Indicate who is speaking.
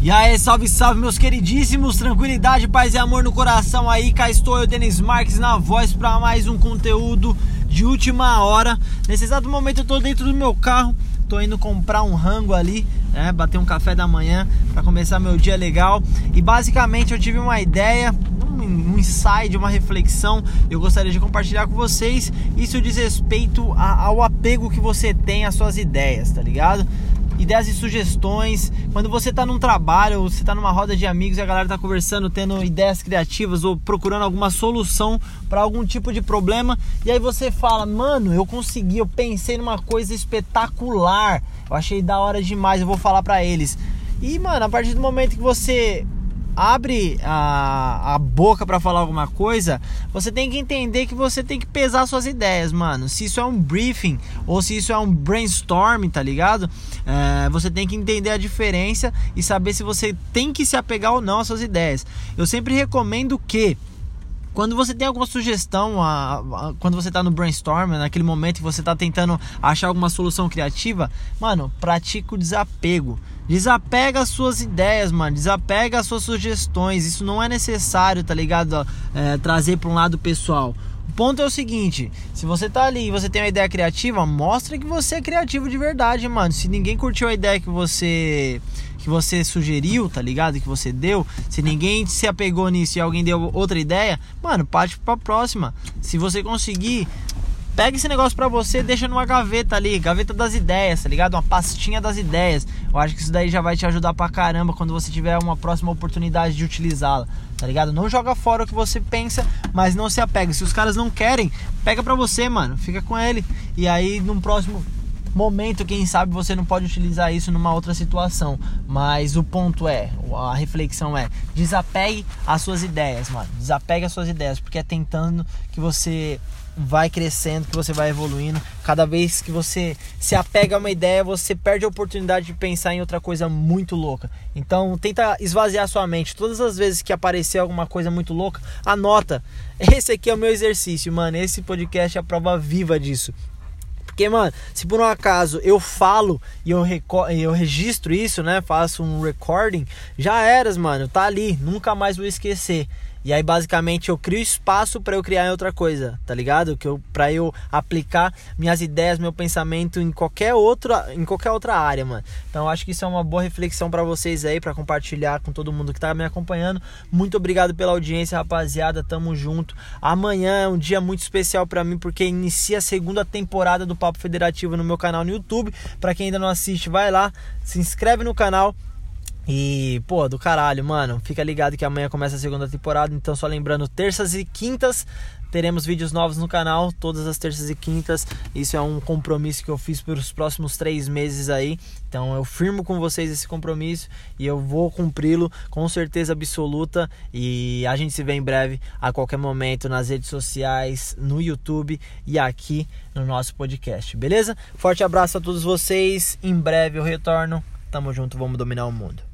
Speaker 1: E aí, salve, salve, meus queridíssimos, tranquilidade, paz e amor no coração aí. Cá estou eu, Denis Marques, na voz para mais um conteúdo de última hora. Nesse exato momento eu tô dentro do meu carro, tô indo comprar um rango ali, né, bater um café da manhã para começar meu dia legal. E basicamente eu tive uma ideia, um insight, uma reflexão, eu gostaria de compartilhar com vocês. Isso diz respeito ao apego que você tem às suas ideias, tá ligado? Ideias e sugestões. Quando você está num trabalho, ou você está numa roda de amigos e a galera está conversando, tendo ideias criativas ou procurando alguma solução para algum tipo de problema, e aí você fala: "Mano, eu consegui, eu pensei numa coisa espetacular. Eu achei da hora demais, eu vou falar para eles". E, mano, a partir do momento que você abre a, a boca para falar alguma coisa, você tem que entender que você tem que pesar suas ideias, mano. Se isso é um briefing ou se isso é um brainstorm, tá ligado? É, você tem que entender a diferença e saber se você tem que se apegar ou não às suas ideias. Eu sempre recomendo que quando você tem alguma sugestão, a, a, quando você está no brainstorm, naquele momento que você está tentando achar alguma solução criativa, mano, pratica o desapego. Desapega as suas ideias, mano. Desapega as suas sugestões. Isso não é necessário, tá ligado? É, trazer para um lado pessoal. O ponto é o seguinte: se você tá ali e você tem uma ideia criativa, mostra que você é criativo de verdade, mano. Se ninguém curtiu a ideia que você que você sugeriu, tá ligado? Que você deu, se ninguém se apegou nisso e alguém deu outra ideia, mano, parte pra próxima. Se você conseguir Pega esse negócio pra você, deixa numa gaveta ali, gaveta das ideias, tá ligado? Uma pastinha das ideias. Eu acho que isso daí já vai te ajudar pra caramba quando você tiver uma próxima oportunidade de utilizá-la, tá ligado? Não joga fora o que você pensa, mas não se apega. Se os caras não querem, pega pra você, mano, fica com ele. E aí, num próximo momento, quem sabe você não pode utilizar isso numa outra situação. Mas o ponto é, a reflexão é, desapegue as suas ideias, mano. Desapegue as suas ideias, porque é tentando que você vai crescendo, que você vai evoluindo. Cada vez que você se apega a uma ideia, você perde a oportunidade de pensar em outra coisa muito louca. Então, tenta esvaziar sua mente. Todas as vezes que aparecer alguma coisa muito louca, anota. Esse aqui é o meu exercício, mano. Esse podcast é a prova viva disso. Porque, mano, se por um acaso eu falo e eu, eu registro isso, né? Faço um recording, já eras, mano. Tá ali, nunca mais vou esquecer. E aí basicamente eu crio espaço para eu criar outra coisa, tá ligado? Que eu para eu aplicar minhas ideias, meu pensamento em qualquer outra em qualquer outra área, mano. Então eu acho que isso é uma boa reflexão para vocês aí, para compartilhar com todo mundo que tá me acompanhando. Muito obrigado pela audiência, rapaziada. Tamo junto. Amanhã é um dia muito especial para mim porque inicia a segunda temporada do Papo Federativo no meu canal no YouTube. Para quem ainda não assiste, vai lá, se inscreve no canal e, pô, do caralho, mano. Fica ligado que amanhã começa a segunda temporada. Então, só lembrando, terças e quintas teremos vídeos novos no canal, todas as terças e quintas. Isso é um compromisso que eu fiz pelos próximos três meses aí. Então, eu firmo com vocês esse compromisso e eu vou cumpri-lo com certeza absoluta. E a gente se vê em breve, a qualquer momento, nas redes sociais, no YouTube e aqui no nosso podcast, beleza? Forte abraço a todos vocês. Em breve eu retorno. Tamo junto, vamos dominar o mundo.